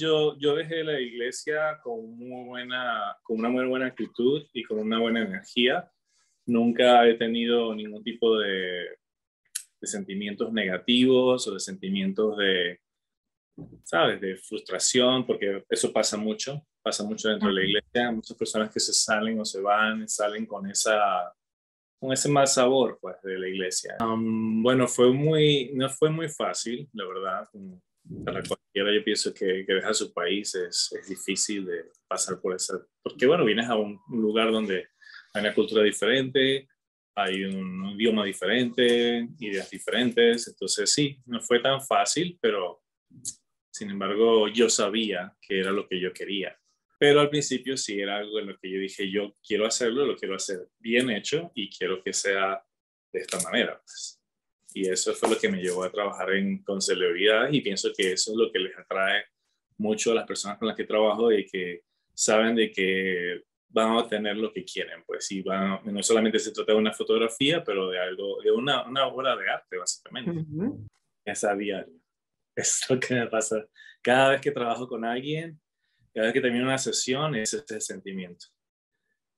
yo, yo dejé la iglesia con, muy buena, con una muy buena actitud y con una buena energía. Nunca he tenido ningún tipo de, de sentimientos negativos o de sentimientos de, ¿sabes?, de frustración, porque eso pasa mucho, pasa mucho dentro de la iglesia. Muchas personas que se salen o se van, salen con esa con ese mal sabor pues de la iglesia. Um, bueno, fue muy, no fue muy fácil, la verdad. Para cualquiera yo pienso que, que deja su país es, es, difícil de pasar por eso. Porque bueno, vienes a un, lugar donde hay una cultura diferente, hay un, idioma diferente, ideas diferentes. Entonces sí, no fue tan fácil, pero sin embargo yo sabía que era lo que yo quería. Pero al principio sí era algo en lo que yo dije, yo quiero hacerlo, lo quiero hacer bien hecho y quiero que sea de esta manera. Pues. Y eso fue lo que me llevó a trabajar en, con celebridades y pienso que eso es lo que les atrae mucho a las personas con las que trabajo y que saben de que van a obtener lo que quieren, pues, y van, no solamente se trata de una fotografía, pero de algo, de una, una obra de arte, básicamente. Es a diario. Es lo que me pasa. Cada vez que trabajo con alguien, cada vez que termino una sesión, es ese sentimiento.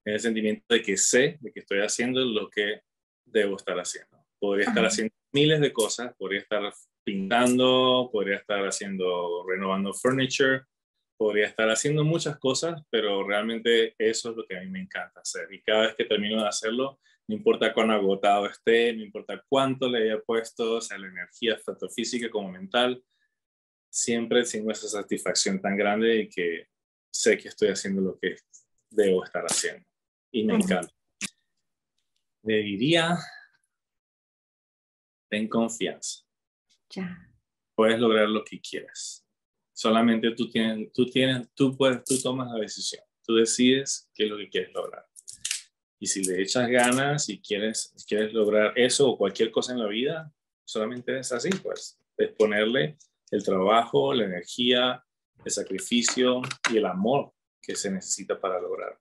Es el sentimiento de que sé, de que estoy haciendo lo que debo estar haciendo. Podría estar haciendo miles de cosas, podría estar pintando, podría estar haciendo, renovando furniture, podría estar haciendo muchas cosas, pero realmente eso es lo que a mí me encanta hacer. Y cada vez que termino de hacerlo, no importa cuán agotado esté, no importa cuánto le haya puesto, o sea, la energía tanto física como mental, siempre tengo esa satisfacción tan grande y que sé que estoy haciendo lo que debo estar haciendo. Y me encanta. Le diría, ten confianza. Ya. Puedes lograr lo que quieras. Solamente tú tienes, tú tienes, tú puedes, tú tomas la decisión. Tú decides qué es lo que quieres lograr. Y si le echas ganas y quieres, quieres lograr eso o cualquier cosa en la vida, solamente es así, pues, es ponerle el trabajo, la energía, el sacrificio y el amor que se necesita para lograr.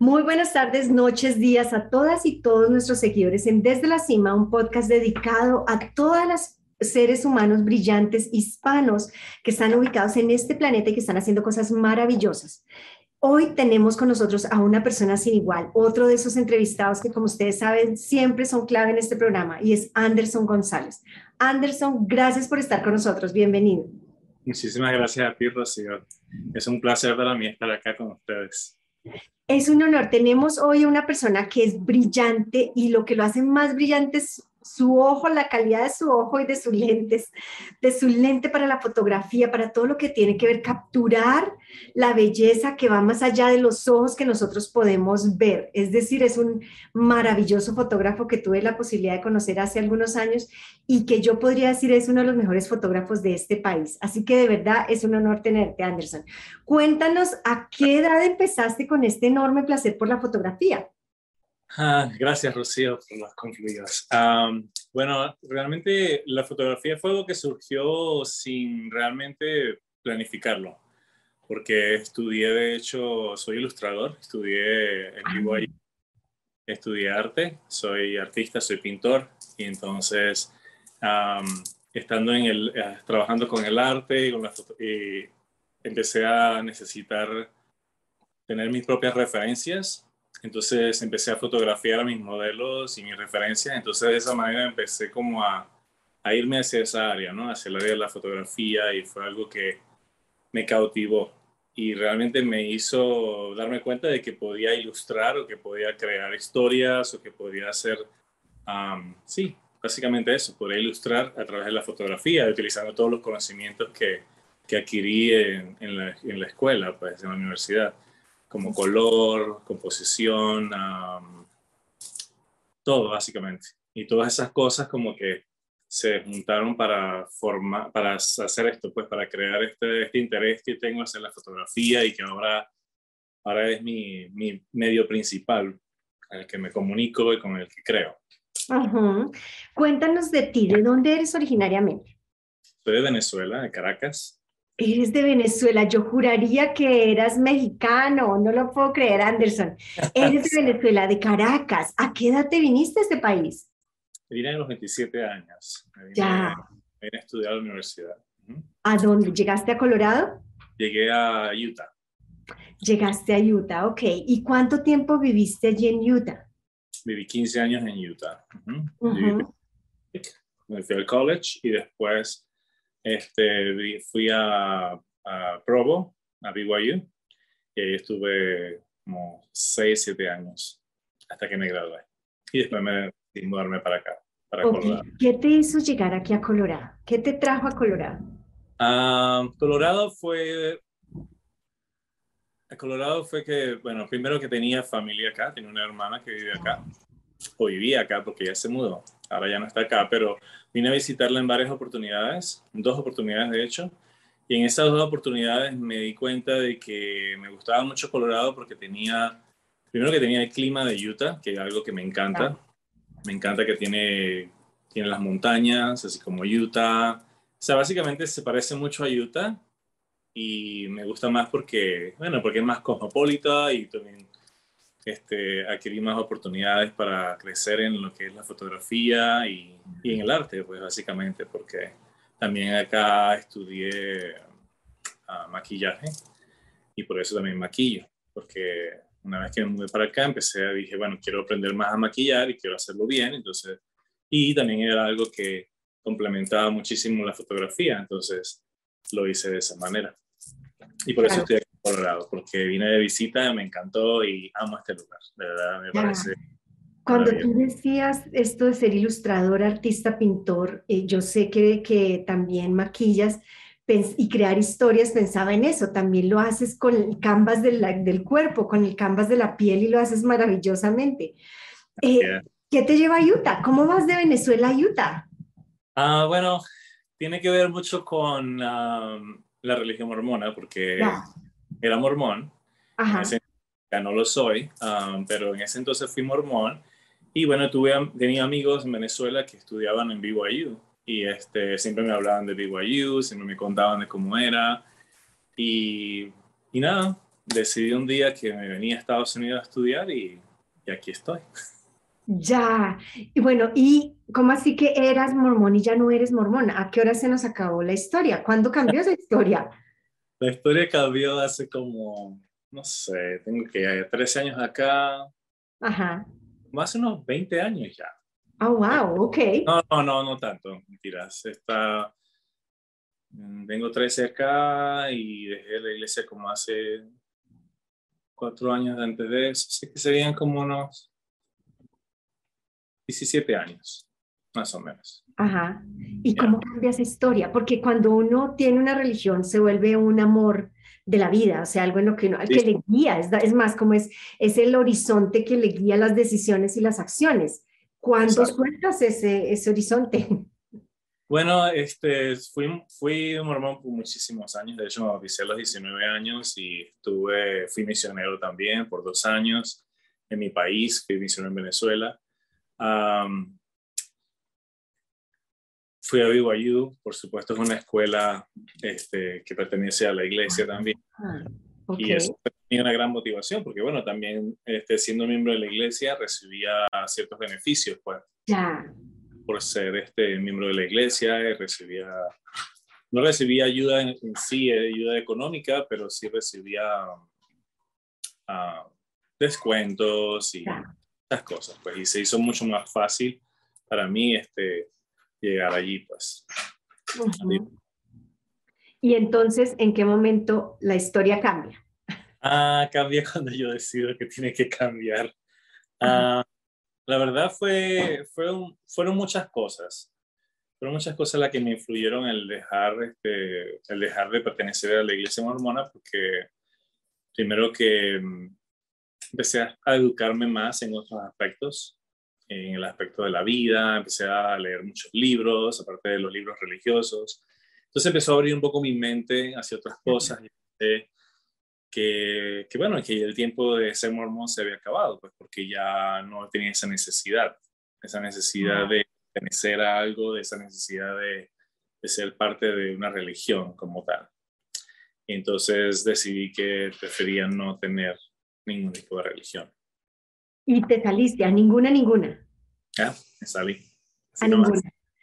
Muy buenas tardes, noches, días a todas y todos nuestros seguidores en Desde la Cima, un podcast dedicado a todas las seres humanos brillantes hispanos que están ubicados en este planeta y que están haciendo cosas maravillosas. Hoy tenemos con nosotros a una persona sin igual, otro de esos entrevistados que, como ustedes saben, siempre son clave en este programa y es Anderson González. Anderson, gracias por estar con nosotros. Bienvenido. Muchísimas gracias a ti, Rocío. Es un placer para mí estar acá con ustedes. Es un honor. Tenemos hoy una persona que es brillante y lo que lo hace más brillante es su ojo, la calidad de su ojo y de sus lentes, de su lente para la fotografía, para todo lo que tiene que ver, capturar la belleza que va más allá de los ojos que nosotros podemos ver. Es decir, es un maravilloso fotógrafo que tuve la posibilidad de conocer hace algunos años y que yo podría decir es uno de los mejores fotógrafos de este país. Así que de verdad es un honor tenerte, Anderson. Cuéntanos a qué edad empezaste con este enorme placer por la fotografía. Ah, gracias, Rocío, por las concluidas. bueno, realmente la fotografía fue algo que surgió sin realmente planificarlo, porque estudié, de hecho, soy ilustrador, estudié en vivo ahí, estudié arte, soy artista, soy pintor, y entonces, estando en el, eh, trabajando con el arte y con la y empecé a necesitar tener mis propias referencias entonces empecé a fotografiar a mis modelos y mis referencias. Entonces de esa manera empecé como a, a irme hacia esa área, ¿no? Hacia el área de la fotografía y fue algo que me cautivó y realmente me hizo darme cuenta de que podía ilustrar o que podía crear historias o que podía hacer, sí, básicamente eso, podía ilustrar a través de la fotografía, utilizando todos los conocimientos que, que adquirí en, en, la, en, la, escuela, pues en la universidad como color, composición, todo básicamente. Y todas esas cosas como que se juntaron para formar, para hacer esto, pues para crear este, este interés que tengo hacia la fotografía y que ahora, ahora es mi, mi medio principal, el que me comunico y con el que creo. Cuéntanos de ti, ¿de dónde eres originariamente? Soy de Venezuela, de Caracas. Eres de Venezuela, yo juraría que eras mexicano, no lo puedo creer, Anderson. Eres de Venezuela, de Caracas. ¿A qué edad te viniste a este país? Vine a los 27 años. ya. Vine a estudiar a la universidad. ¿A dónde? ¿Llegaste a Colorado? Llegué a Utah. Llegaste a Utah, ok. ¿Y cuánto tiempo viviste allí en Utah? Viví 15 años en Utah. Me fui al college y después este, fui a, a Provo, a BYU, y ahí estuve como 6, 7 años hasta que me gradué. Y después me decidí mudarme para acá, para Colorado. ¿Qué te hizo llegar aquí a Colorado? ¿Qué te trajo a Colorado? Uh, Colorado fue Colorado fue que, bueno, primero que tenía familia acá, tenía una hermana que vive acá, o vivía acá porque ya se mudó, ahora ya no está acá, pero vine a visitarla en varias oportunidades, dos oportunidades de hecho, y en esas dos oportunidades me di cuenta de que me gustaba mucho Colorado porque tenía, primero que tenía el clima de Utah, que es algo que me encanta, me encanta que tiene, tiene las montañas, así como Utah, o sea, básicamente se parece mucho a Utah, y me gusta más porque, bueno, porque es más cosmopolita y también este, adquirí más oportunidades para crecer en lo que es la fotografía y, y, en el arte, pues básicamente, porque también acá estudié uh, maquillaje y por eso también maquillo, porque una vez que me mudé para acá empecé, a dije, bueno, quiero aprender más a maquillar y quiero hacerlo bien, entonces, y también era algo que complementaba muchísimo la fotografía, entonces lo hice de esa manera. Y por eso estoy aquí Colorado, porque vine de visita, me encantó y amo este lugar. De verdad, me parece. Cuando tú decías esto de ser ilustrador, artista, pintor, eh, yo sé que, que también maquillas y crear historias, pensaba en eso. También lo haces con el canvas del, del cuerpo, con el canvas de la piel y lo haces maravillosamente. Eh, ¿Qué te lleva a Utah? ¿Cómo vas de Venezuela a Utah? Ah, bueno, tiene que ver mucho con la religión mormona, porque era mormón. ya no lo soy, um, pero en ese entonces fui mormón. Y bueno, tuve, tenía amigos en Venezuela que estudiaban en BYU. Y este, siempre me hablaban de BYU, siempre me contaban de cómo era. Y, y nada, decidí un día que me venía a Estados Unidos a estudiar y, y aquí estoy. Ya, y bueno, ¿y cómo así que eras mormón y ya no eres mormón? ¿A qué hora se nos acabó la historia? ¿Cuándo cambió esa historia? La historia cambió hace como, no sé, tengo que 13 años acá. Ajá. Más unos 20 años ya. Oh, wow, ok. No, no, no, no tanto, mentiras. Está, mm, tengo 13 acá y dejé la iglesia como hace cuatro años antes de eso, así que serían como unos 17 años, más o menos. Ajá. ¿Y cómo cambia esa historia? Porque cuando uno tiene una religión se vuelve un amor de la vida, o sea, algo en lo que uno, que le guía, es, es, más como es, es el horizonte que le guía las decisiones y las acciones. ¿Cuándo sueltas ese, ese horizonte? Bueno, este, fui, fui mormón por muchísimos años, de hecho me bauticé a los 19 años y estuve, fui misionero también por dos años en mi país, fui misionero en Venezuela fui a BYU, por supuesto es una escuela este, que pertenece a la iglesia también. Ah, y eso tenía una gran motivación, porque bueno, también este, siendo miembro de la iglesia recibía ciertos beneficios, pues. Por ser este, miembro de la iglesia, recibía, no recibía ayuda en, sí, ayuda económica, pero sí recibía uh, descuentos y estas cosas, pues, y se hizo mucho más fácil para mí este, llegar allí, pues. Y entonces, ¿en qué momento la historia cambia? Ah, cambia cuando yo decido que tiene que cambiar. Ah, la verdad fue, fueron, fueron muchas cosas. Fueron muchas cosas las que me influyeron el dejar, este, el dejar de pertenecer a la iglesia mormona, porque primero que mm, empecé a educarme más en otros aspectos, en el aspecto de la vida, empecé a leer muchos libros, aparte de los libros religiosos. Entonces empezó a abrir un poco mi mente hacia otras cosas. que, que, bueno, que el tiempo de ser mormón se había acabado, pues porque ya no tenía esa necesidad, esa necesidad de pertenecer a algo, de esa necesidad de, de ser parte de una religión como tal. entonces decidí que prefería no tener ningún tipo de religión. ¿Y te saliste a ninguna, ninguna? Ya, me salí. a ninguna.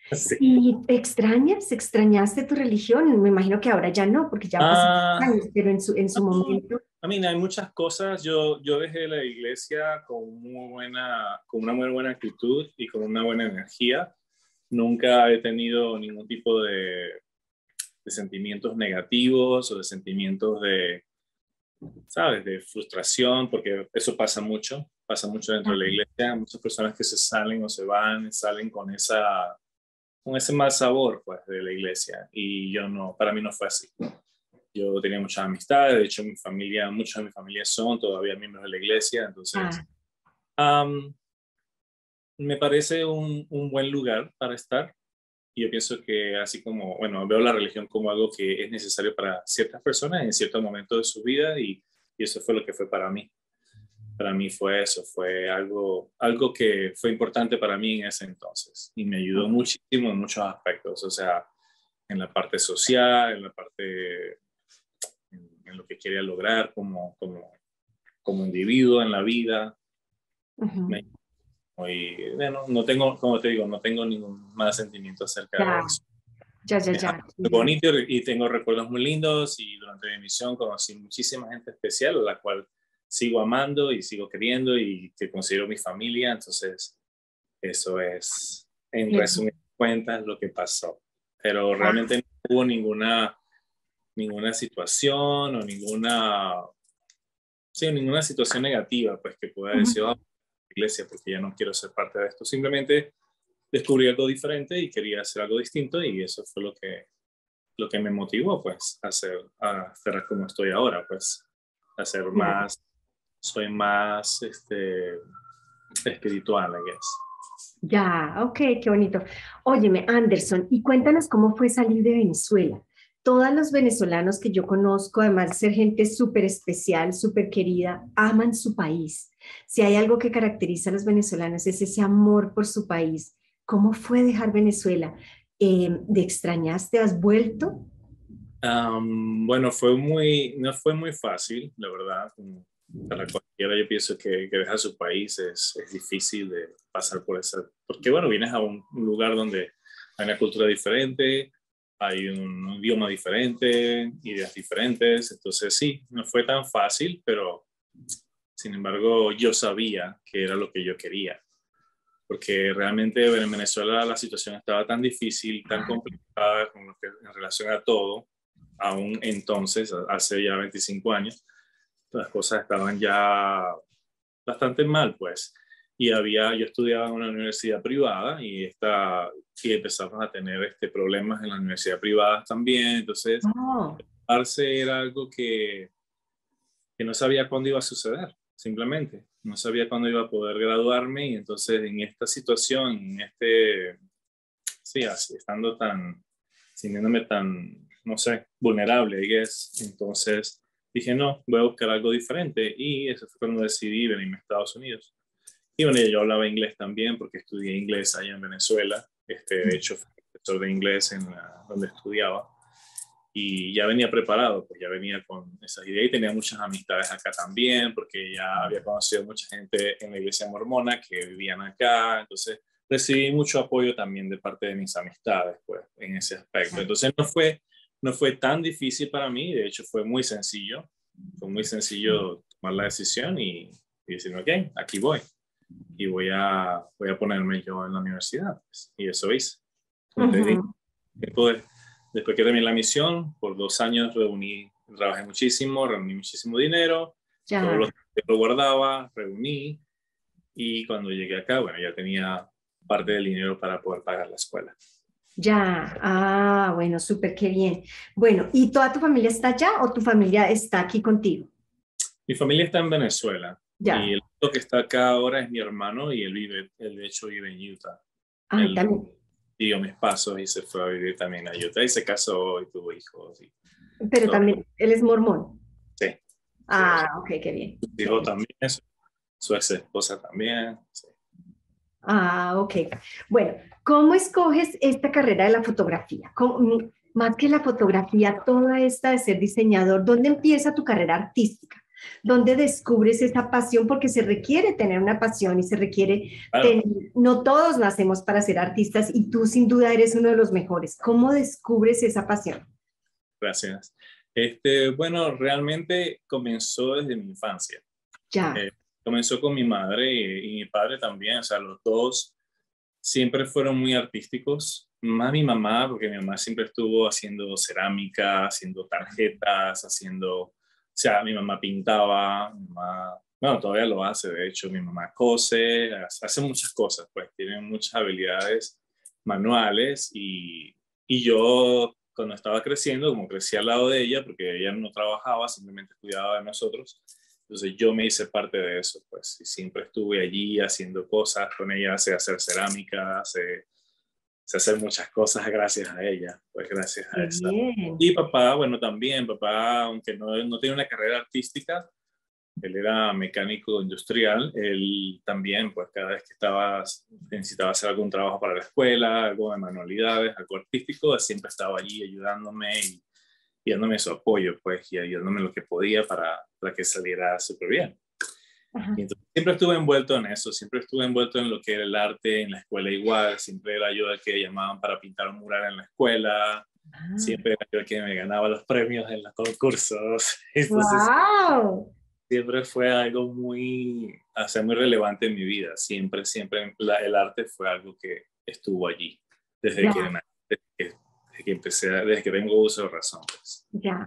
¿Y extrañas, extrañaste tu religión? Me imagino que ahora ya no, porque ya ah, años, pero en su, en su momento. A mí hay muchas cosas. Yo, yo dejé la iglesia con, muy buena, con una muy buena actitud y con una buena energía. Nunca he tenido ningún tipo de, de sentimientos negativos o de sentimientos de, ¿sabes? De frustración, porque eso pasa mucho, pasa mucho dentro de la iglesia. Muchas personas que se salen o se van, salen con esa con ese mal sabor pues de la iglesia y yo no, para mí no fue así. Yo tenía muchas amistades, de hecho mi familia, muchos de mi familia son todavía miembros de la iglesia, entonces ah. me parece un, un, buen lugar para estar y yo pienso que así como, bueno, veo la religión como algo que es necesario para ciertas personas en cierto momento de su vida y, y eso fue lo que fue para mí. Para mí fue eso, fue algo, algo que fue importante para mí en ese entonces y me ayudó muchísimo en muchos aspectos, o sea, en la parte social, en la parte, en, lo que quería lograr como, como, como individuo en la vida. Y, bueno, no tengo, como te digo, no tengo ningún más sentimiento acerca de eso. Ya, ya, ya. bonito y tengo recuerdos muy lindos y durante mi misión conocí muchísima gente especial, a la cual sigo amando y sigo queriendo y que considero mi familia. Entonces, eso es, en resumen cuentas, lo que pasó. Pero ah. realmente no hubo ninguna, ninguna situación o ninguna, sí, ninguna situación negativa, pues que pueda decir, oh, iglesia, porque ya no quiero ser parte de esto. Simplemente descubrí algo diferente y quería hacer algo distinto y eso fue lo que, lo que me motivó, pues, a hacer, a hacer como estoy ahora, pues, a hacer más soy más este, espiritual, I guess. Ya, ok, qué bonito. Óyeme, Anderson, y cuéntanos cómo fue salir de Venezuela. Todos los venezolanos que yo conozco, además de ser gente súper especial, súper querida, aman su país. Si hay algo que caracteriza a los venezolanos es ese amor por su país. ¿Cómo fue dejar Venezuela? Eh, ¿De extrañaste? ¿Has vuelto? bueno, fue muy, no fue muy fácil, la verdad para cualquiera yo pienso que, que deja su país es, es, difícil de pasar por esa, porque bueno, vienes a un, lugar donde hay una cultura diferente, hay un, idioma diferente, ideas diferentes, entonces sí, no fue tan fácil, pero sin embargo yo sabía que era lo que yo quería, porque realmente en Venezuela la situación estaba tan difícil, tan complicada en relación a todo, aún entonces, hace ya 25 años, las cosas estaban ya bastante mal, pues. Y había, yo estudiaba en una universidad privada y, esta, y empezamos a tener este, problemas en la universidad privada también. Entonces, oh. era algo que, que no sabía cuándo iba a suceder, simplemente. No sabía cuándo iba a poder graduarme y entonces en esta situación, en este, sí, así, estando tan, sintiéndome tan, no sé, vulnerable, I guess, entonces dije, no, voy a buscar algo diferente. Y eso fue cuando decidí venirme a Estados Unidos. Y bueno, yo hablaba inglés también porque estudié inglés allá en Venezuela. Este, de hecho, fui profesor de inglés en donde estudiaba. Y ya venía preparado, pues ya venía con esas ideas y tenía muchas amistades acá también, porque ya había conocido mucha gente en la iglesia mormona que vivían acá. Entonces, recibí mucho apoyo también de parte de mis amistades, pues, en ese aspecto. Entonces, no fue no fue tan difícil para mí, de hecho fue muy sencillo, fue muy sencillo tomar la decisión y, decir, ok, aquí voy. Y voy a, voy a ponerme yo en la universidad. Pues, y eso hice. después, después que terminé la misión, por dos años reuní, trabajé muchísimo, reuní muchísimo dinero, todo lo lo guardaba, reuní. Y cuando llegué acá, bueno, ya tenía parte del dinero para poder pagar la escuela. Ya, ah, bueno, súper, qué bien. Bueno, ¿y toda tu familia está allá o tu familia está aquí contigo? Mi familia está en Venezuela. Ya. Y el otro que está acá ahora es mi hermano y él vive, él de hecho vive en Utah. Ah, él también. Dio mis pasos y se fue a vivir también a Utah y se casó y tuvo hijos. Pero también, él es mormón. Sí. Ah, ok, qué bien. Su hijo también, su ex esposa también. Sí. Ah, ok. Bueno, ¿cómo escoges esta carrera de la fotografía? más que la fotografía, toda esta de ser diseñador, ¿dónde empieza tu carrera artística? ¿Dónde descubres esa pasión? Porque se requiere tener una pasión y se requiere tener, no todos nacemos para ser artistas y tú sin duda eres uno de los mejores. ¿Cómo descubres esa pasión? Gracias. Este, bueno, realmente comenzó desde mi infancia. Ya. Eh, comenzó con mi madre y, y, mi padre también, o sea, los dos siempre fueron muy artísticos, más mi mamá, porque mi mamá siempre estuvo haciendo cerámica, haciendo tarjetas, haciendo, sea, mi mamá pintaba, mi mamá, bueno, todavía lo hace, de hecho, mi mamá cose, hace muchas cosas, pues tiene muchas habilidades manuales y, y yo cuando estaba creciendo, como crecí al lado de ella, porque ella no trabajaba, simplemente cuidaba de nosotros, entonces yo me hice parte de eso, pues, y siempre estuve allí haciendo cosas con ella, hacer cerámica, sé, sé hacer muchas cosas gracias a ella, pues gracias a eso. Y papá, bueno, también, papá, aunque no, no tiene una carrera artística, él era mecánico industrial, él también, pues cada vez que estaba, necesitaba hacer algún trabajo para la escuela, algo de manualidades, algo artístico, siempre estaba allí ayudándome y, y dándome su apoyo, pues, y ayudándome lo que podía para, para que saliera súper bien. Y entonces, siempre estuve envuelto en eso, siempre estuve envuelto en lo que era el arte, en la escuela igual, siempre era yo el que llamaban para pintar un mural en la escuela, ah. siempre era yo el que me ganaba los premios en los concursos. Entonces, wow siempre fue algo muy, o muy relevante en mi vida. Siempre, siempre el arte fue algo que estuvo allí desde, que, desde que, empecé, desde que tengo uso de razón. Pues. Ya.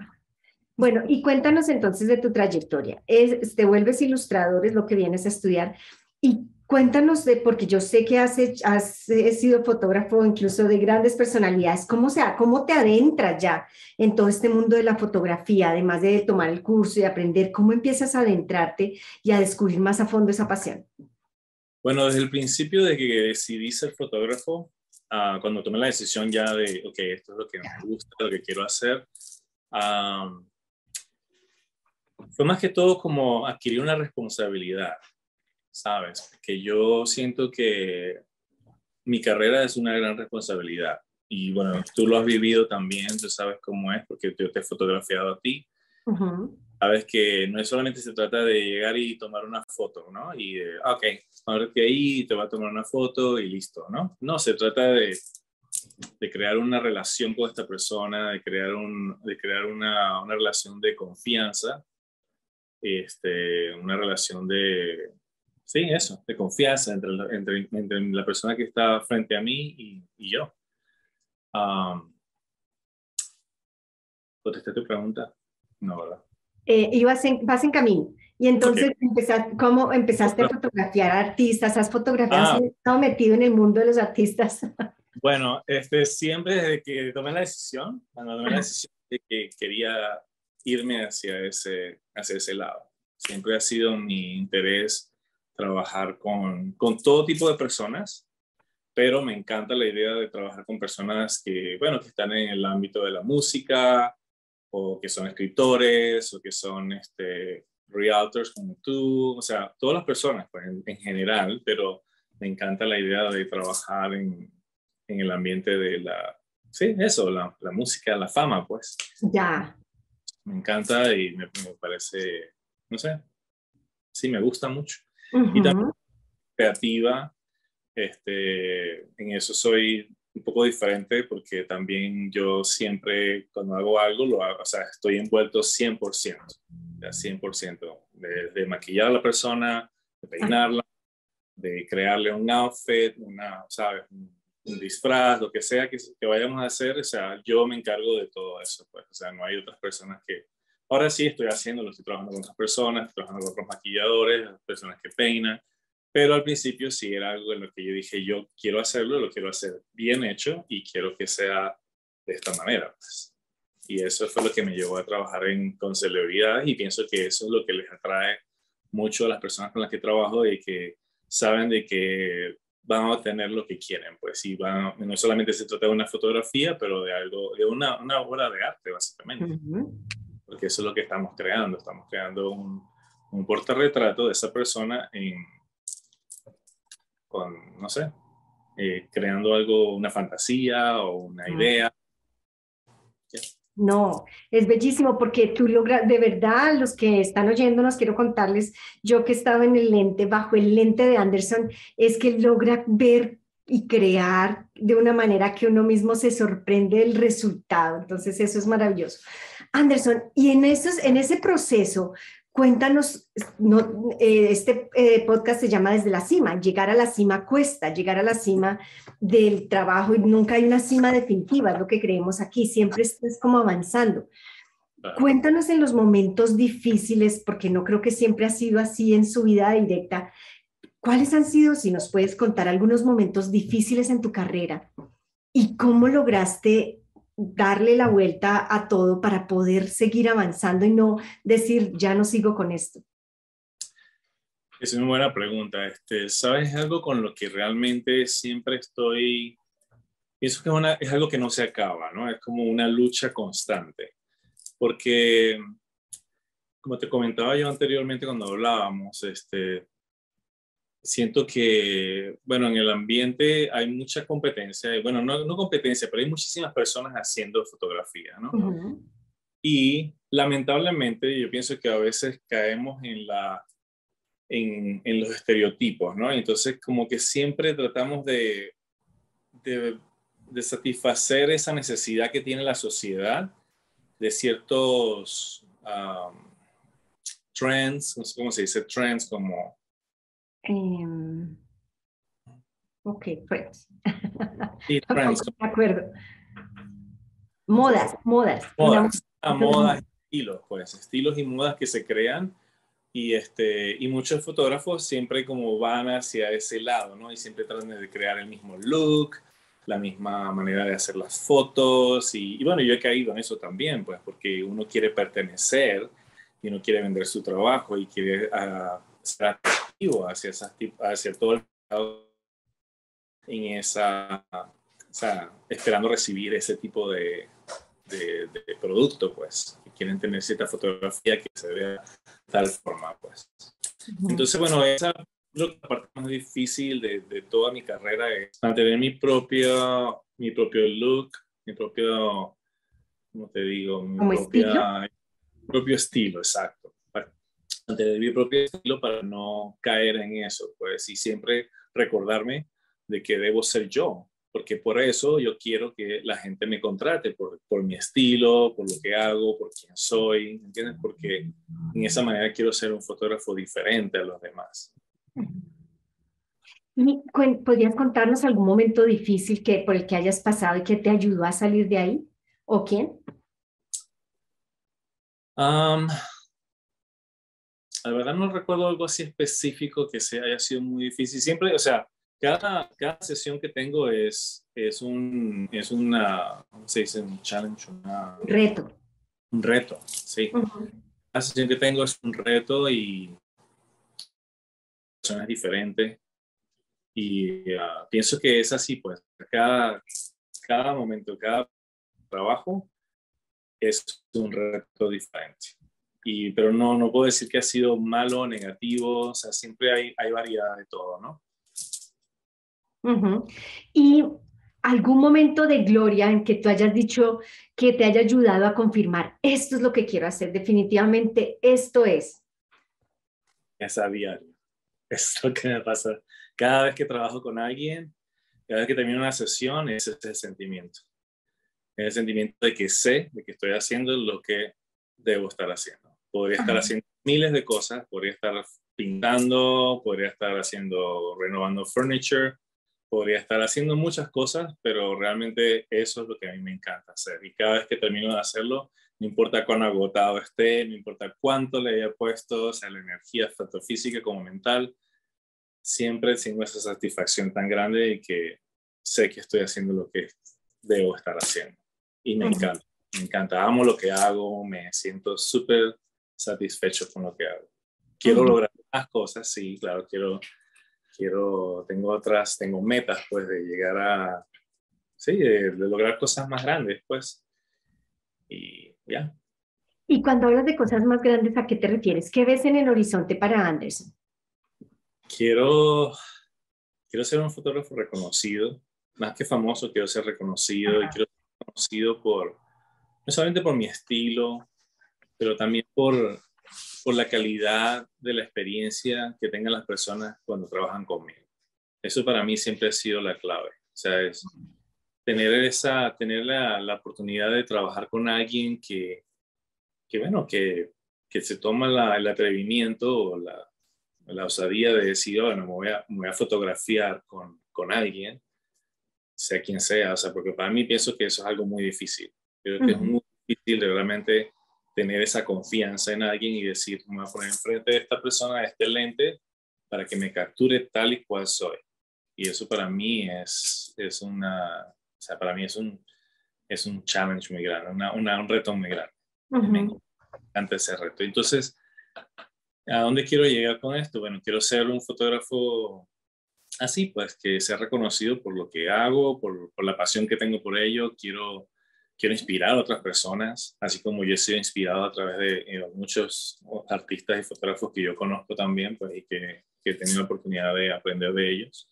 Bueno, y cuéntanos entonces de tu trayectoria. Es, te vuelves ilustrador, es lo que vienes a estudiar. ¿Y Cuéntanos de, porque yo sé que has, has sido fotógrafo incluso de grandes personalidades, ¿cómo, sea, ¿cómo te adentras ya en todo este mundo de la fotografía, además de tomar el curso y aprender, cómo empiezas a adentrarte y a descubrir más a fondo esa pasión? Bueno, desde el principio de que decidí ser fotógrafo, uh, cuando tomé la decisión ya de, ok, esto es lo que me gusta, lo que quiero hacer, um, fue más que todo como adquirir una responsabilidad ¿sabes? Que yo siento que mi carrera es una gran responsabilidad. Y bueno, tú lo has vivido también, tú sabes cómo es, porque yo te he fotografiado a ti. Sabes que no es solamente se trata de llegar y tomar una foto, ¿no? Y de, ok, ponerte ahí, te va a tomar una foto y listo, ¿no? No, se trata de, de crear una relación con esta persona, de crear, un, de crear una, una relación de confianza, este, una relación de, Sí, eso, de confianza entre, entre, entre, la persona que está frente a mí y, y yo. Um, ¿Contesté tu pregunta? No, ¿verdad? Eh, ibas en, vas en camino. Y entonces, empezaste, ¿cómo empezaste a fotografiar artistas? ¿Has fotografiado? Ah. estado metido en el mundo de los artistas? Bueno, este, siempre desde que tomé la decisión, cuando tomé la decisión de que quería irme hacia ese, hacia ese lado, siempre ha sido mi interés trabajar con, con todo tipo de personas, pero me encanta la idea de trabajar con personas que, bueno, que están en el ámbito de la música, o que son escritores, o que son este, realtors como tú, o sea, todas las personas pues, en, general, pero me encanta la idea de trabajar en, en el ambiente de la, sí, eso, la, la, música, la fama, pues. Ya. Me encanta y me, me parece, no sé, sí, me gusta mucho. Y también creativa, este, en eso soy un poco diferente porque también yo siempre cuando hago algo, lo hago, o sea, estoy envuelto 100%, ya 100%, de, de maquillar a la persona, de peinarla, de crearle un outfit, una, ¿sabes? Un, disfraz, lo que sea que, vayamos a hacer, o sea, yo me encargo de todo eso, pues, o sea, no hay otras personas que, Ahora sí estoy haciendo, estoy trabajando con otras personas, trabajando con otros maquilladores, personas que peinan, pero al principio sí era algo en lo que yo dije, yo quiero hacerlo, lo quiero hacer bien hecho y quiero que sea de esta manera. Pues. Y eso fue lo que me llevó a trabajar en, con celebridades y pienso que eso es lo que les atrae mucho a las personas con las que trabajo y que saben de que van a obtener lo que quieren, pues, y van, no solamente se trata de una fotografía, pero de algo, de una, una obra de arte, básicamente porque eso es lo que estamos creando, estamos creando un, un portarretrato de esa persona en, con, no sé, eh, creando algo, una fantasía o una idea. No, es bellísimo porque tú logras, de verdad, los que están oyéndonos, quiero contarles, yo que estaba en el lente, bajo el lente de Anderson, es que logra ver y crear de una manera que uno mismo se sorprende del resultado. Entonces, eso es maravilloso. Anderson, y en, esos, en ese proceso, cuéntanos, no, eh, este eh, podcast se llama Desde la Cima, llegar a la cima cuesta, llegar a la cima del trabajo y nunca hay una cima definitiva, es lo que creemos aquí, siempre es, es como avanzando. Cuéntanos en los momentos difíciles, porque no creo que siempre ha sido así en su vida directa, ¿cuáles han sido, si nos puedes contar algunos momentos difíciles en tu carrera y cómo lograste darle la vuelta a todo para poder seguir avanzando y no decir, ya no sigo con esto? Es una buena pregunta. Este, ¿Sabes algo con lo que realmente siempre estoy? Pienso que es, una, es algo que no se acaba, ¿no? Es como una lucha constante. Porque, como te comentaba yo anteriormente cuando hablábamos, este, siento que, bueno, en el ambiente hay mucha competencia, bueno, no, no competencia, pero hay muchísimas personas haciendo fotografía, ¿no? Y lamentablemente yo pienso que a veces caemos en, la, en, en, los estereotipos, ¿no? Entonces como que siempre tratamos de, de, de satisfacer esa necesidad que tiene la sociedad de ciertos um, trends, no sé cómo se dice, trends como Um, ok, friends. Sí, friends. de acuerdo. Modas, modas. Modas, modas, estilos, pues, estilos y modas que se crean. Y, este, y muchos fotógrafos siempre como van hacia ese lado, ¿no? Y siempre tratan de crear el mismo look, la misma manera de hacer las fotos. Y, y bueno, yo he caído en eso también, pues, porque uno quiere pertenecer y uno quiere vender su trabajo y quiere uh, ser atractivo hacia, esas, hacia todo el mercado en esa, o sea, esperando recibir ese tipo de, de, producto, pues, que quieren tener cierta fotografía que se vea de tal forma, pues. Entonces, bueno, esa la parte más difícil de, de, toda mi carrera es mantener mi propio, mi propio look, mi propio, ¿cómo te digo? Mi propia, propio estilo, exacto de mi propio estilo para no caer en eso, pues, y siempre recordarme de que debo ser yo, porque por eso yo quiero que la gente me contrate, por, por mi estilo, por lo que hago, por quién soy, ¿entiendes? Porque en esa manera quiero ser un fotógrafo diferente a los demás. ¿Podrías contarnos algún momento difícil que, por el que hayas pasado y que te ayudó a salir de ahí? ¿O quién? Um, la verdad no recuerdo algo así específico que se haya sido muy difícil. Siempre, o sea, cada, cada sesión que tengo es, es, un, es una, ¿cómo se dice? Un challenge, un reto. Un reto, sí. Cada sesión que tengo es un reto y es diferente. Y ah, pienso que es así, pues, cada, cada momento, cada trabajo es un reto diferente pero no, no puedo decir que ha sido malo negativo, o sea, siempre hay, hay variedad de todo, ¿no? Y algún momento de gloria en que tú hayas dicho que te haya ayudado a confirmar, esto es lo que quiero hacer, definitivamente esto es. Es a diario. Es lo que me pasa. Cada vez que trabajo con alguien, cada vez que termino una sesión, es ese sentimiento. Es el sentimiento de que sé, de que estoy haciendo lo que debo estar haciendo podría estar haciendo miles de cosas, podría estar pintando, podría estar haciendo, renovando furniture, podría estar haciendo muchas cosas, pero realmente eso es lo que a mí me encanta hacer. Y cada vez que termino de hacerlo, no importa cuán agotado esté, no importa cuánto le haya puesto, o sea, la energía tanto física como mental, siempre tengo esa satisfacción tan grande y que sé que estoy haciendo lo que debo estar haciendo. Y me encanta, me encanta, amo lo que hago, me siento súper satisfecho con lo que hago. Quiero lograr más cosas, sí, claro, quiero, quiero, tengo otras, tengo metas, pues, de llegar a, sí, de, lograr cosas más grandes, pues, y ya. Y cuando hablas de cosas más grandes, ¿a qué te refieres? ¿Qué ves en el horizonte para Anderson? Quiero, quiero ser un fotógrafo reconocido, más que famoso, quiero ser reconocido y quiero ser reconocido por no solamente por mi estilo, pero también por, por la calidad de la experiencia que tengan las personas cuando trabajan conmigo. Eso para mí siempre ha sido la clave. O sea, es tener, esa, tener la, la oportunidad de trabajar con alguien que, que bueno, que, que se toma la, el atrevimiento o la, la, osadía de decir, bueno, me voy a, me voy a fotografiar con, con, alguien, sea quien sea, o sea, porque para mí pienso que eso es algo muy difícil. Creo que es muy difícil realmente tener esa confianza en alguien y decir, me voy a poner enfrente de esta persona, este lente, para que me capture tal y cual soy. Y eso para mí es, es una, o sea, para mí es un, es un challenge muy grande, una, una un reto muy grande. Me encanta ese reto. Entonces, ¿a dónde quiero llegar con esto? Bueno, quiero ser un fotógrafo así, pues, que sea reconocido por lo que hago, por, por la pasión que tengo por ello. Quiero quiero inspirar a otras personas, así como yo he sido inspirado a través de eh, muchos artistas y fotógrafos que yo conozco también, pues, y que, que he tenido la oportunidad de aprender de ellos.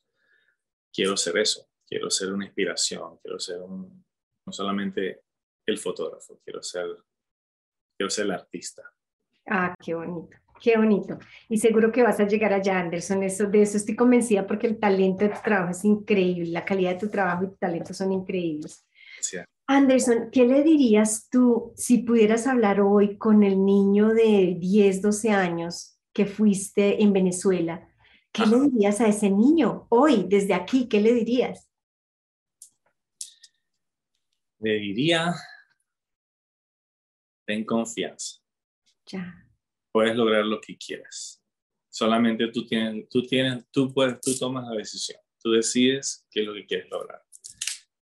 Quiero ser eso, quiero ser una inspiración, quiero ser un, no solamente el fotógrafo, quiero ser, quiero ser el artista. Ah, qué bonito, qué bonito. Y seguro que vas a llegar allá, Anderson, eso, de eso estoy convencida porque el talento de tu trabajo es increíble, la calidad de tu trabajo y tu talento son increíbles. Sí. Anderson, ¿qué le dirías tú si pudieras hablar hoy con el niño de 10, 12 años que fuiste en Venezuela? ¿Qué le dirías a ese niño hoy, desde aquí? ¿Qué le dirías? Le diría, ten confianza. Ya. Puedes lograr lo que quieras. Solamente tú tienes, tú tienes, tú puedes, tú tomas la decisión. Tú decides qué es lo que quieres lograr.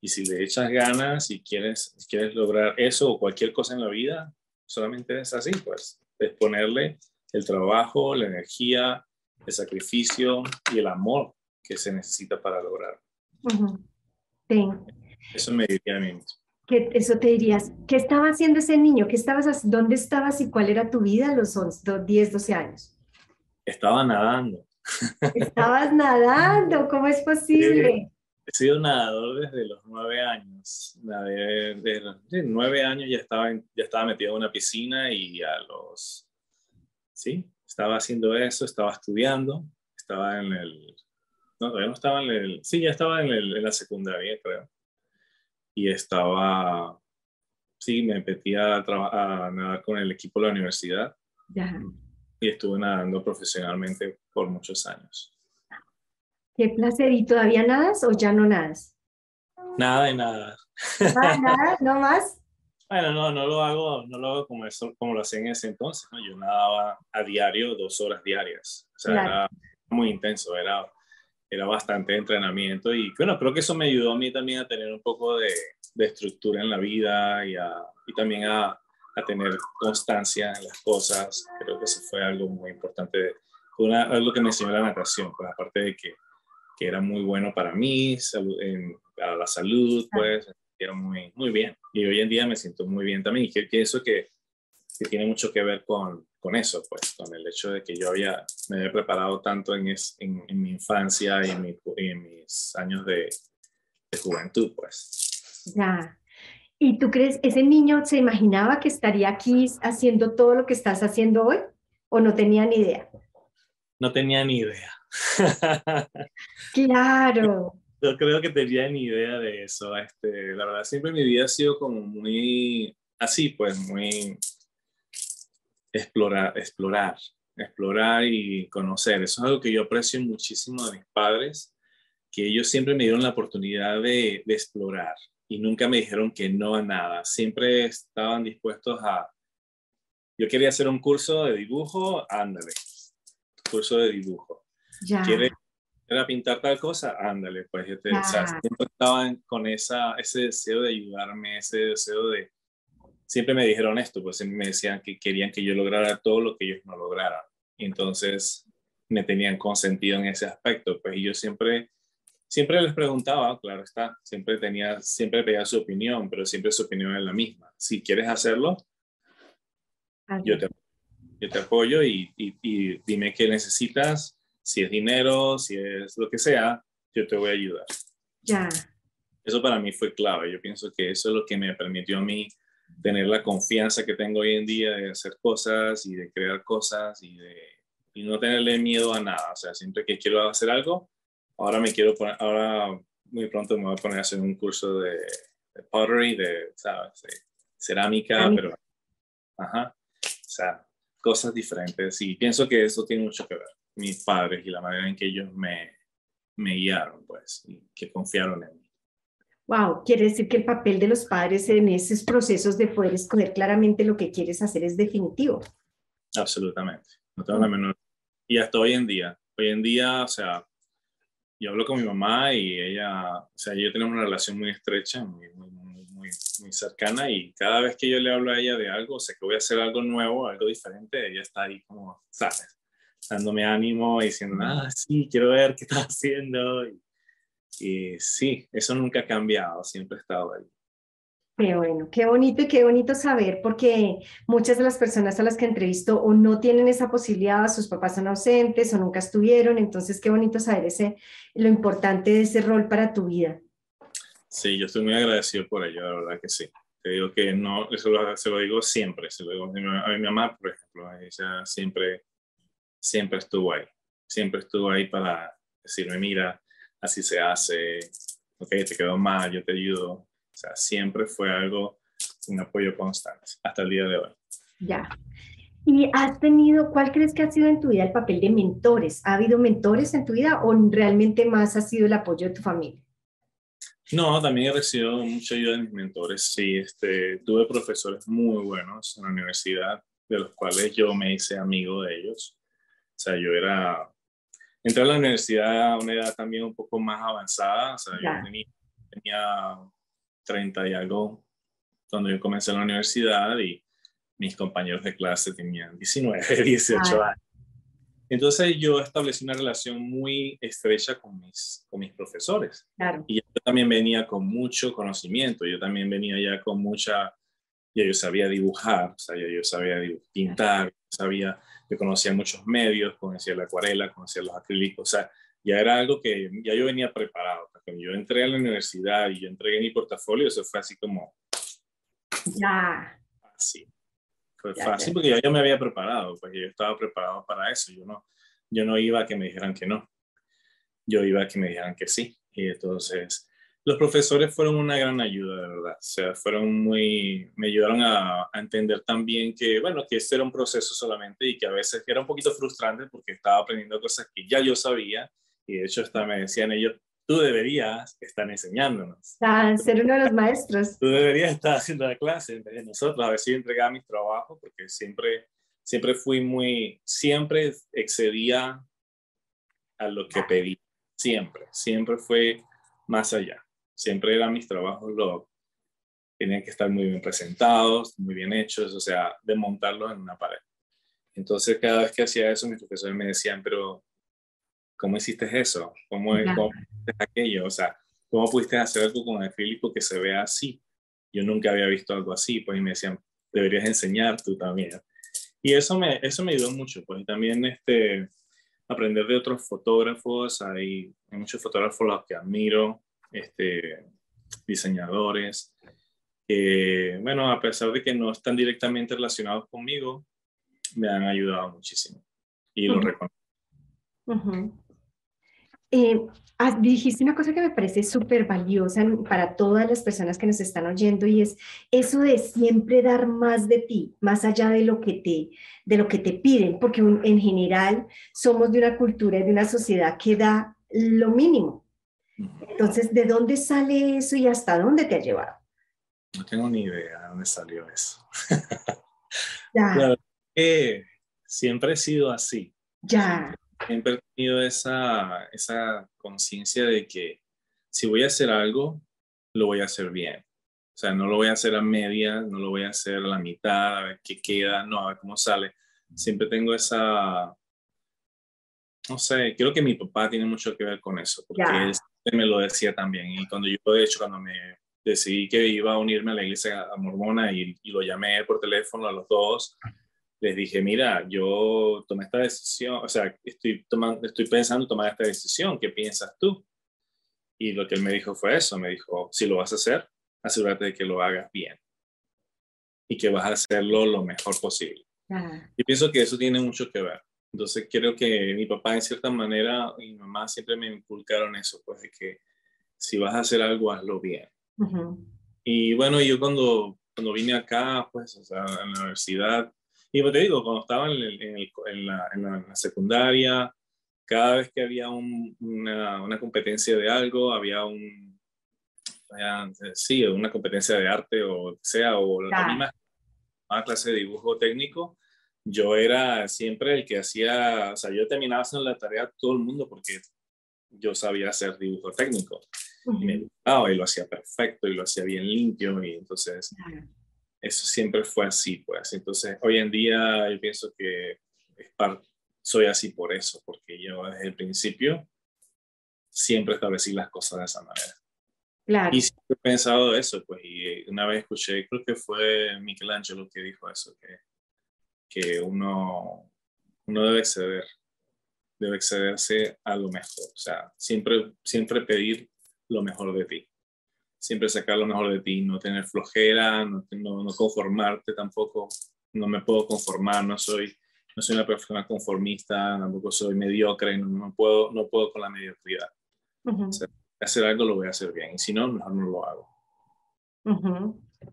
Y si le echas ganas y quieres, quieres lograr eso o cualquier cosa en la vida, solamente es así, pues, es ponerle el trabajo, la energía, el sacrificio y el amor que se necesita para lograr. Eso me diría a mí mismo. ¿Qué, eso te dirías, ¿qué estaba haciendo ese niño? ¿Qué estabas, ¿Dónde estabas y cuál era tu vida a los 10, 12 años? Estaba nadando. Estabas nadando, ¿cómo es posible? He sido nadador desde los nueve años. desde los nueve años ya estaba, ya estaba metido en una piscina y a los... Sí, estaba haciendo eso, estaba estudiando, estaba en el... No, todavía no estaba en el... Sí, ya estaba en, el, en la secundaria, creo. Y estaba... Sí, me metí a, a nadar con el equipo de la universidad. Ya. Y estuve nadando profesionalmente por muchos años. Qué placer. ¿Y todavía nadas o ya no nadas? Nada de nada. Nada, nada, no más. Bueno, no, no lo hago, no lo hago como, eso, como lo hacía en ese entonces. ¿no? Yo nadaba a diario, dos horas diarias. O sea, era muy intenso, era, era bastante entrenamiento. Y bueno, creo que eso me ayudó a mí también a tener un poco de, de estructura en la vida y, a, y también a, a, tener constancia en las cosas. Creo que eso fue algo muy importante. Una, algo que me enseñó la natación, pues aparte de que que era muy bueno para mí, para la salud, pues, era muy, muy bien. Y hoy en día me siento muy bien también. Y pienso que, que tiene mucho que ver con, con, eso, pues, con el hecho de que yo había, me había preparado tanto en, en, mi infancia y en, en mis años de, de juventud, pues. Ya. ¿Y tú crees, ese niño se imaginaba que estaría aquí haciendo todo lo que estás haciendo hoy? ¿O no tenía ni idea? No tenía ni idea. claro. Yo creo que tenía ni idea de eso. Este, la verdad, siempre mi vida ha sido como muy así, pues muy explorar, explorar, explorar y conocer. Eso es algo que yo aprecio muchísimo de mis padres, que ellos siempre me dieron la oportunidad de, de explorar y nunca me dijeron que no a nada. Siempre estaban dispuestos a... Yo quería hacer un curso de dibujo, ándale, curso de dibujo ya. ¿Quieres pintar tal cosa? Ándale, pues yo te, o sea, siempre estaban con esa, ese deseo de ayudarme, ese deseo de... Siempre me dijeron esto, pues me decían que querían que yo lograra todo lo que ellos no lograran. Entonces me tenían consentido en ese aspecto, pues y yo siempre, siempre les preguntaba, claro está, siempre tenía, siempre pedía su opinión, pero siempre su opinión es la misma. Si quieres hacerlo, yo te, yo te apoyo y, y, y dime qué necesitas si es dinero, si es lo que sea, yo te voy a ayudar. Ya. Eso para mí fue clave. Yo pienso que eso es lo que me permitió a mí tener la confianza que tengo hoy en día de hacer cosas y de crear cosas y de y no tenerle miedo a nada. O sea, siempre que quiero hacer algo, ahora me quiero poner, ahora muy pronto me voy a poner a hacer un curso de, pottery, de, ¿sabes? cerámica, pero, ajá, o sea, cosas diferentes. Y pienso que eso tiene mucho que ver, mis padres y la manera en que ellos me, me guiaron, pues, y que confiaron en mí. Wow, quiere decir que el papel de los padres en esos procesos de poder escoger claramente lo que quieres hacer es definitivo. Absolutamente, no tengo la mm. menor. Y hasta hoy en día, hoy en día, o sea, yo hablo con mi mamá y ella, o sea, yo tenemos una relación muy estrecha, muy, muy, muy, cercana y cada vez que yo le hablo a ella de algo, o sea, que voy a hacer algo nuevo, algo diferente, ella está ahí como, ¿sabes? Dándome ánimo y diciendo, ah, sí, quiero ver qué estás haciendo. Y, y sí, eso nunca ha cambiado, siempre ha estado ahí. Qué bueno, qué bonito y qué bonito saber, porque muchas de las personas a las que entrevisto o no tienen esa posibilidad, sus papás son ausentes o nunca estuvieron, entonces qué bonito saber ese, lo importante de ese rol para tu vida. Sí, yo estoy muy agradecido por ello, la verdad que sí. Te digo que no, eso lo, se lo digo siempre, se lo digo a mi mamá, por ejemplo, ella siempre, siempre estuvo ahí, siempre estuvo ahí para decirme, mira, así se hace, ok, te quedó mal, yo te ayudo. O sea, siempre fue algo, un apoyo constante hasta el día de hoy. Ya. ¿Y has tenido, cuál crees que ha sido en tu vida el papel de mentores? ¿Ha habido mentores en tu vida o realmente más ha sido el apoyo de tu familia? No, también he recibido mucha ayuda de mis mentores. Sí, este, tuve profesores muy buenos en la universidad, de los cuales yo me hice amigo de ellos. O sea, yo era entré a la universidad a una edad también un poco más avanzada, o sea, yo tenía, 30 y algo cuando yo comencé la universidad y mis compañeros de clase tenían 19, 18 años. Entonces yo establecí una relación muy estrecha con mis, con mis profesores. Claro. Y yo también venía con mucho conocimiento, yo también venía ya con mucha, ya yo sabía dibujar, o sea, ya yo sabía pintar, sabía yo conocía muchos medios, conocía la acuarela, conocía los acrílicos, o sea, ya era algo que ya yo venía preparado. Cuando yo entré a la universidad y yo entregué mi portafolio, eso fue así como... Ya. Así. Fue fácil porque ya yo me había preparado, porque yo estaba preparado para eso. Yo no, yo no iba a que me dijeran que no. Yo iba a que me dijeran que sí. Y entonces los profesores fueron una gran ayuda, de verdad. O sea, fueron muy, me ayudaron a, entender también que, bueno, que este era un proceso solamente y que a veces era un poquito frustrante porque estaba aprendiendo cosas que ya yo sabía y de hecho hasta me decían ellos, tú deberías estar enseñándonos. Ah, ser uno de los maestros. Tú deberías estar haciendo la clase en vez de nosotros. A ver si entregaba mis trabajos porque siempre, siempre fui muy, siempre excedía a lo que pedí. Siempre, siempre fue más allá siempre eran mis trabajos, lo, tenían que estar muy bien presentados, muy bien hechos, o sea, de montarlos en una pared. Entonces, cada vez que hacía eso, mis profesores me decían, pero, ¿cómo hiciste eso? ¿Cómo, ¿cómo hiciste aquello? O sea, ¿cómo pudiste hacer algo con el acrílico que se vea así? Yo nunca había visto algo así, pues, y me decían, deberías enseñar tú también. Y eso me, eso me ayudó mucho, pues, y también este, aprender de otros fotógrafos, hay, hay muchos fotógrafos los que admiro, este, diseñadores, que, bueno, a pesar de que no están directamente relacionados conmigo, me han ayudado muchísimo y lo reconozco. Eh, dijiste una cosa que me parece súper valiosa para todas las personas que nos están oyendo y es eso de siempre dar más de ti, más allá de lo que te, de lo que te piden, porque en general somos de una cultura y de una sociedad que da lo mínimo. Entonces, ¿de dónde sale eso y hasta dónde te ha llevado? No tengo ni idea de dónde salió eso. ya. siempre he sido así. Ya. Siempre he tenido esa, esa conciencia de que si voy a hacer algo, lo voy a hacer bien. O sea, no lo voy a hacer a media, no lo voy a hacer a la mitad, a ver qué queda, no, a ver cómo sale. Siempre tengo esa, no sé, creo que mi papá tiene mucho que ver con eso, porque él me lo decía también. Y cuando yo, de hecho, cuando me decidí que iba a unirme a la iglesia mormona y, y lo llamé por teléfono a los dos, les dije, mira, yo tomé esta decisión, o sea, estoy, tomando, estoy pensando tomar esta decisión, ¿qué piensas tú? Y lo que él me dijo fue eso, me dijo, si lo vas a hacer, asegúrate de que lo hagas bien. y que vas a hacerlo lo mejor posible. Y pienso que eso tiene mucho que ver. Entonces creo que mi papá en cierta manera y mi mamá siempre me inculcaron eso, pues de que si vas a hacer algo, hazlo bien. Y bueno, yo cuando, cuando vine acá, pues, o sea, en la universidad, y pues te digo, cuando estaba en, en, la, en, la, secundaria, cada vez que había una, una, competencia de algo, había un, sí, una competencia de arte o sea, o la misma clase de dibujo técnico, yo era siempre el que hacía, o sea, yo terminaba haciendo la tarea todo el mundo porque yo sabía hacer dibujo técnico. Y me gustaba y lo hacía perfecto y lo hacía bien limpio y entonces eso siempre fue así, pues. Entonces, hoy en día yo pienso que es soy así por eso, porque yo desde el principio siempre establecí las cosas de esa manera. Claro. Y siempre he pensado eso, pues, y una vez escuché, creo que fue Michelangelo que dijo eso, que que uno, uno debe exceder, debe excederse a lo mejor. O sea, siempre, siempre pedir lo mejor de ti. Siempre sacar lo mejor de ti, no tener flojera, no, no, conformarte tampoco. No me puedo conformar, no soy, no soy una persona conformista, tampoco soy mediocre, no, puedo, no puedo con la mediocridad. hacer algo lo voy a hacer bien y si no, mejor no lo hago.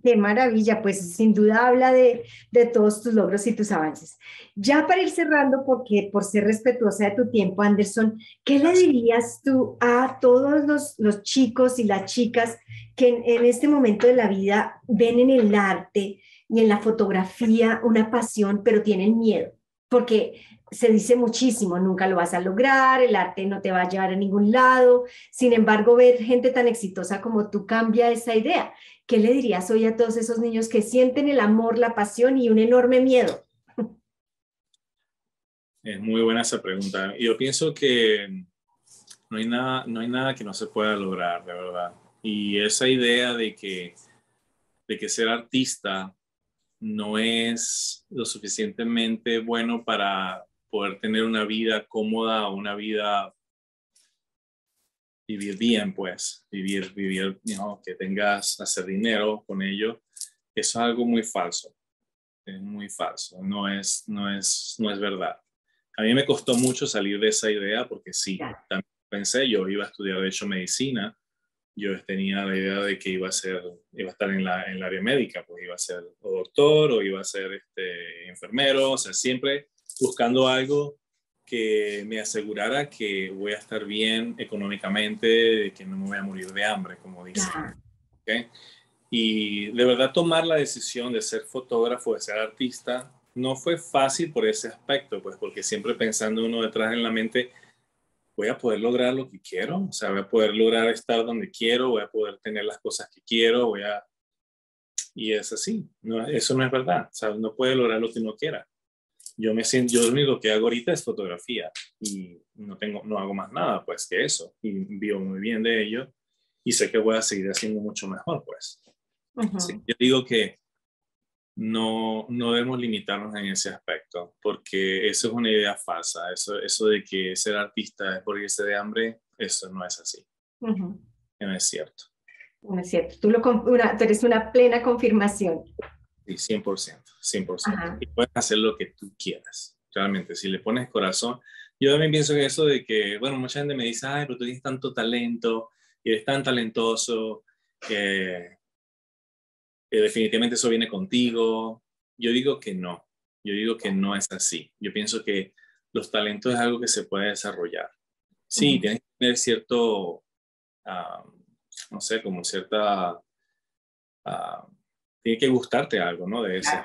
Qué maravilla, pues sin duda habla de, de, todos tus logros y tus avances. Ya para ir cerrando, porque por ser respetuosa de tu tiempo, Anderson, ¿qué le dirías tú a todos los, los chicos y las chicas que en, en, este momento de la vida ven en el arte y en la fotografía una pasión, pero tienen miedo? Porque se dice muchísimo, nunca lo vas a lograr, el arte no te va a llevar a ningún lado. Sin embargo, ver gente tan exitosa como tú cambia esa idea. ¿Qué le dirías hoy a todos esos niños que sienten el amor, la pasión y un enorme miedo? Es muy buena esa pregunta. Yo pienso que no hay nada, no hay nada que no se pueda lograr, de verdad. Y esa idea de que, de que ser artista no es lo suficientemente bueno para poder tener una vida cómoda, una vida vivir bien, pues, vivir, vivir, que tengas, hacer dinero con ello, eso es algo muy falso, es muy falso, no es, no es, no es verdad. A mí me costó mucho salir de esa idea porque sí, también pensé, yo iba a estudiar de hecho medicina, yo tenía la idea de que iba a ser, iba a estar en la, en el área médica, pues iba a ser o doctor o iba a ser este, enfermero, o sea, siempre buscando algo que me asegurara que voy a estar bien económicamente, que no me voy a morir de hambre, como dicen. Y de verdad tomar la decisión de ser fotógrafo, de ser artista, no fue fácil por ese aspecto, pues porque siempre pensando uno detrás en la mente, voy a poder lograr lo que quiero, o sea, voy a poder lograr estar donde quiero, voy a poder tener las cosas que quiero, voy a... Y es así, no, eso no es verdad, o sea, no puede lograr lo que uno quiera yo me siento, yo lo único que hago ahorita es fotografía y no tengo, no hago más nada pues que eso y vivo muy bien de ello y sé que voy a seguir haciendo mucho mejor pues. yo digo que no, no debemos limitarnos en ese aspecto porque eso es una idea falsa, eso, eso de que ser artista es morirse de hambre, eso no es así. No es cierto. No es cierto, tú, lo, tú eres una plena confirmación. Sí, 100%, 100%. Y puedes hacer lo que tú quieras, realmente, si le pones corazón. Yo también pienso que eso de que, bueno, mucha gente me dice, ay, pero tú tienes tanto talento y eres tan talentoso que, definitivamente eso viene contigo. Yo digo que no, yo digo que no es así. Yo pienso que los talentos es algo que se puede desarrollar. Sí, tienes que tener cierto, ah, no sé, como cierta... Uh, tiene que gustarte algo, ¿no? De ese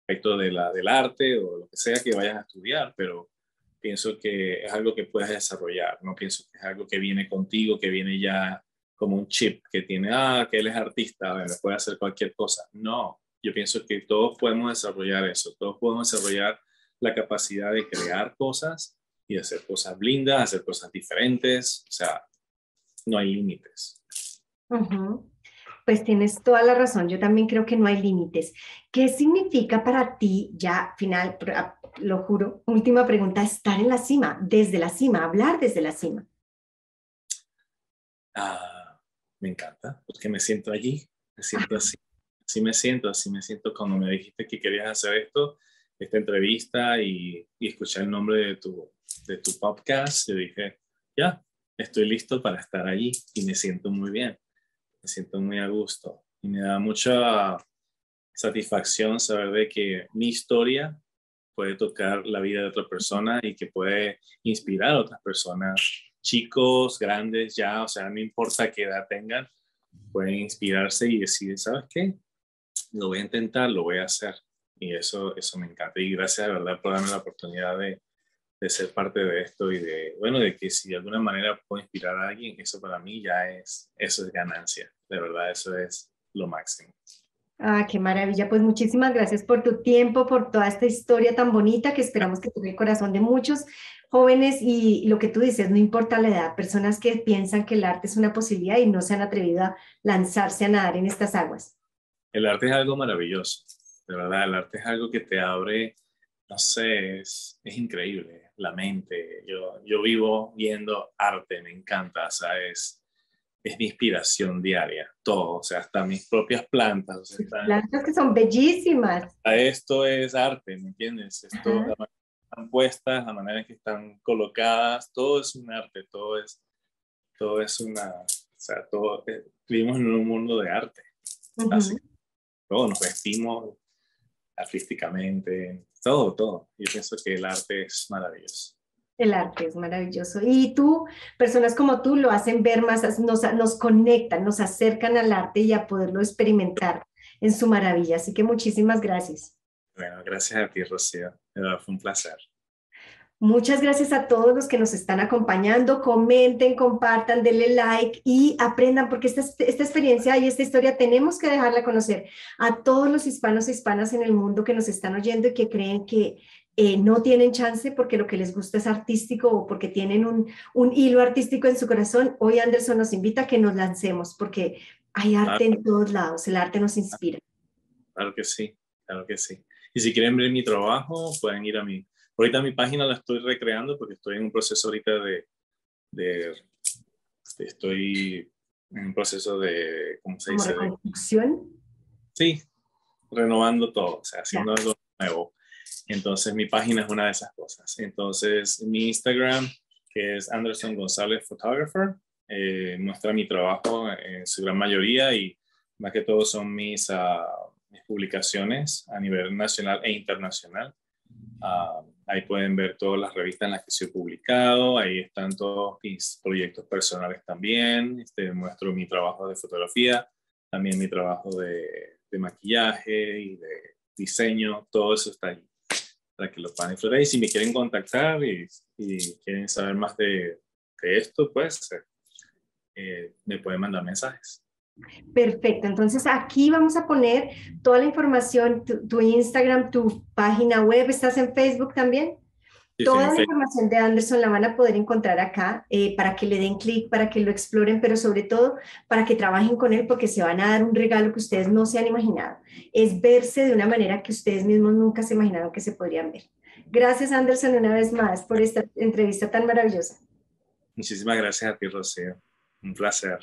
aspecto de la, del arte o lo que sea que vayas a estudiar, pero pienso que es algo que puedes desarrollar, no pienso que es algo que viene contigo, que viene ya como un chip que tiene, ah, que él es artista, puede hacer cualquier cosa. No, yo pienso que todos podemos desarrollar eso, todos podemos desarrollar la capacidad de crear cosas y hacer cosas lindas, hacer cosas diferentes, o sea, no hay límites. Pues tienes toda la razón, yo también creo que no hay límites. ¿Qué significa para ti, ya final, lo juro, última pregunta, estar en la cima, desde la cima, hablar desde la cima? Ah, me encanta, porque me siento allí, me siento así. así me siento, así me siento cuando me dijiste que querías hacer esto, esta entrevista y, y escuchar el nombre de tu, de tu podcast. Yo dije, ya, estoy listo para estar allí y me siento muy bien, me siento muy a gusto y me da mucha satisfacción saber de que mi historia puede tocar la vida de otra persona y que puede inspirar a otras personas, chicos, grandes, ya, o sea, no importa qué edad tengan, pueden inspirarse y decir, ¿sabes qué? Lo voy a intentar, lo voy a hacer. Y eso, eso me encanta. Y gracias, de verdad, por darme la oportunidad de, de ser parte de esto y de, bueno, de que si de alguna manera puedo inspirar a alguien, eso para mí ya es, eso es ganancia. De verdad, eso es lo máximo. Ah, qué maravilla. Pues muchísimas gracias por tu tiempo, por toda esta historia tan bonita que esperamos que toque el corazón de muchos jóvenes y lo que tú dices, no importa la edad, personas que piensan que el arte es una posibilidad y no se han atrevido a lanzarse a nadar en estas aguas. El arte es algo maravilloso, de verdad, el arte es algo que te abre, no sé, es, es increíble, la mente. Yo, yo vivo viendo arte, me encanta, ¿sabes? es mi inspiración diaria, todo, o sea, hasta mis propias plantas. O sea, plantas que son bellísimas. Esto es arte, ¿me entiendes? Esto, la manera que están puestas, la manera en que están colocadas, todo es un arte, todo es, todo es una, o sea, todo, eh, vivimos en un mundo de arte, así. Todo, nos vestimos artísticamente, todo, todo. Yo pienso que el arte es maravilloso. El arte es maravilloso. Y tú, personas como tú, lo hacen ver más, nos, nos conectan, nos acercan al arte y a poderlo experimentar en su maravilla. Así que muchísimas gracias. Bueno, gracias a ti, Rocío. Fue un placer. Muchas gracias a todos los que nos están acompañando. Comenten, compartan, denle like y aprendan, porque esta, esta experiencia y esta historia tenemos que dejarla conocer a todos los hispanos e hispanas en el mundo que nos están oyendo y que creen que eh, no tienen chance porque lo que les gusta es artístico o porque tienen un, un, hilo artístico en su corazón, hoy Anderson nos invita a que nos lancemos porque hay arte en todos lados, el arte nos inspira. Claro que sí, claro que sí. Y si quieren ver mi trabajo, pueden ir a mi... Ahorita mi página la estoy recreando porque estoy en un proceso ahorita de... de, estoy en un proceso de... ¿Cómo se dice? ¿Reconstrucción? Sí, renovando todo, o sea, haciendo algo nuevo. Entonces mi página es una de esas cosas. Entonces mi Instagram, que es Anderson González Photographer, eh, muestra mi trabajo en su gran mayoría y más que todo son mis, uh, mis publicaciones a nivel nacional e internacional. Uh, ahí pueden ver todas las revistas en las que he publicado, ahí están todos mis proyectos personales también, este, muestro mi trabajo de fotografía, también mi trabajo de, de maquillaje y de diseño, todo eso está ahí para que lo puedan disfrutar. Y si me quieren contactar y, quieren saber más de, esto, pues eh, me pueden mandar mensajes. Perfecto, entonces aquí vamos a poner toda la información, tu Instagram, tu página web, ¿estás en Facebook también? Toda la información de Anderson la van a poder encontrar acá eh, para que le den clic, para que lo exploren, pero sobre todo para que trabajen con él porque se van a dar un regalo que ustedes no se han imaginado. Es verse de una manera que ustedes mismos nunca se imaginaron que se podrían ver. Gracias Anderson una vez más por esta entrevista tan maravillosa. Muchísimas gracias a ti, Rocío. Un placer.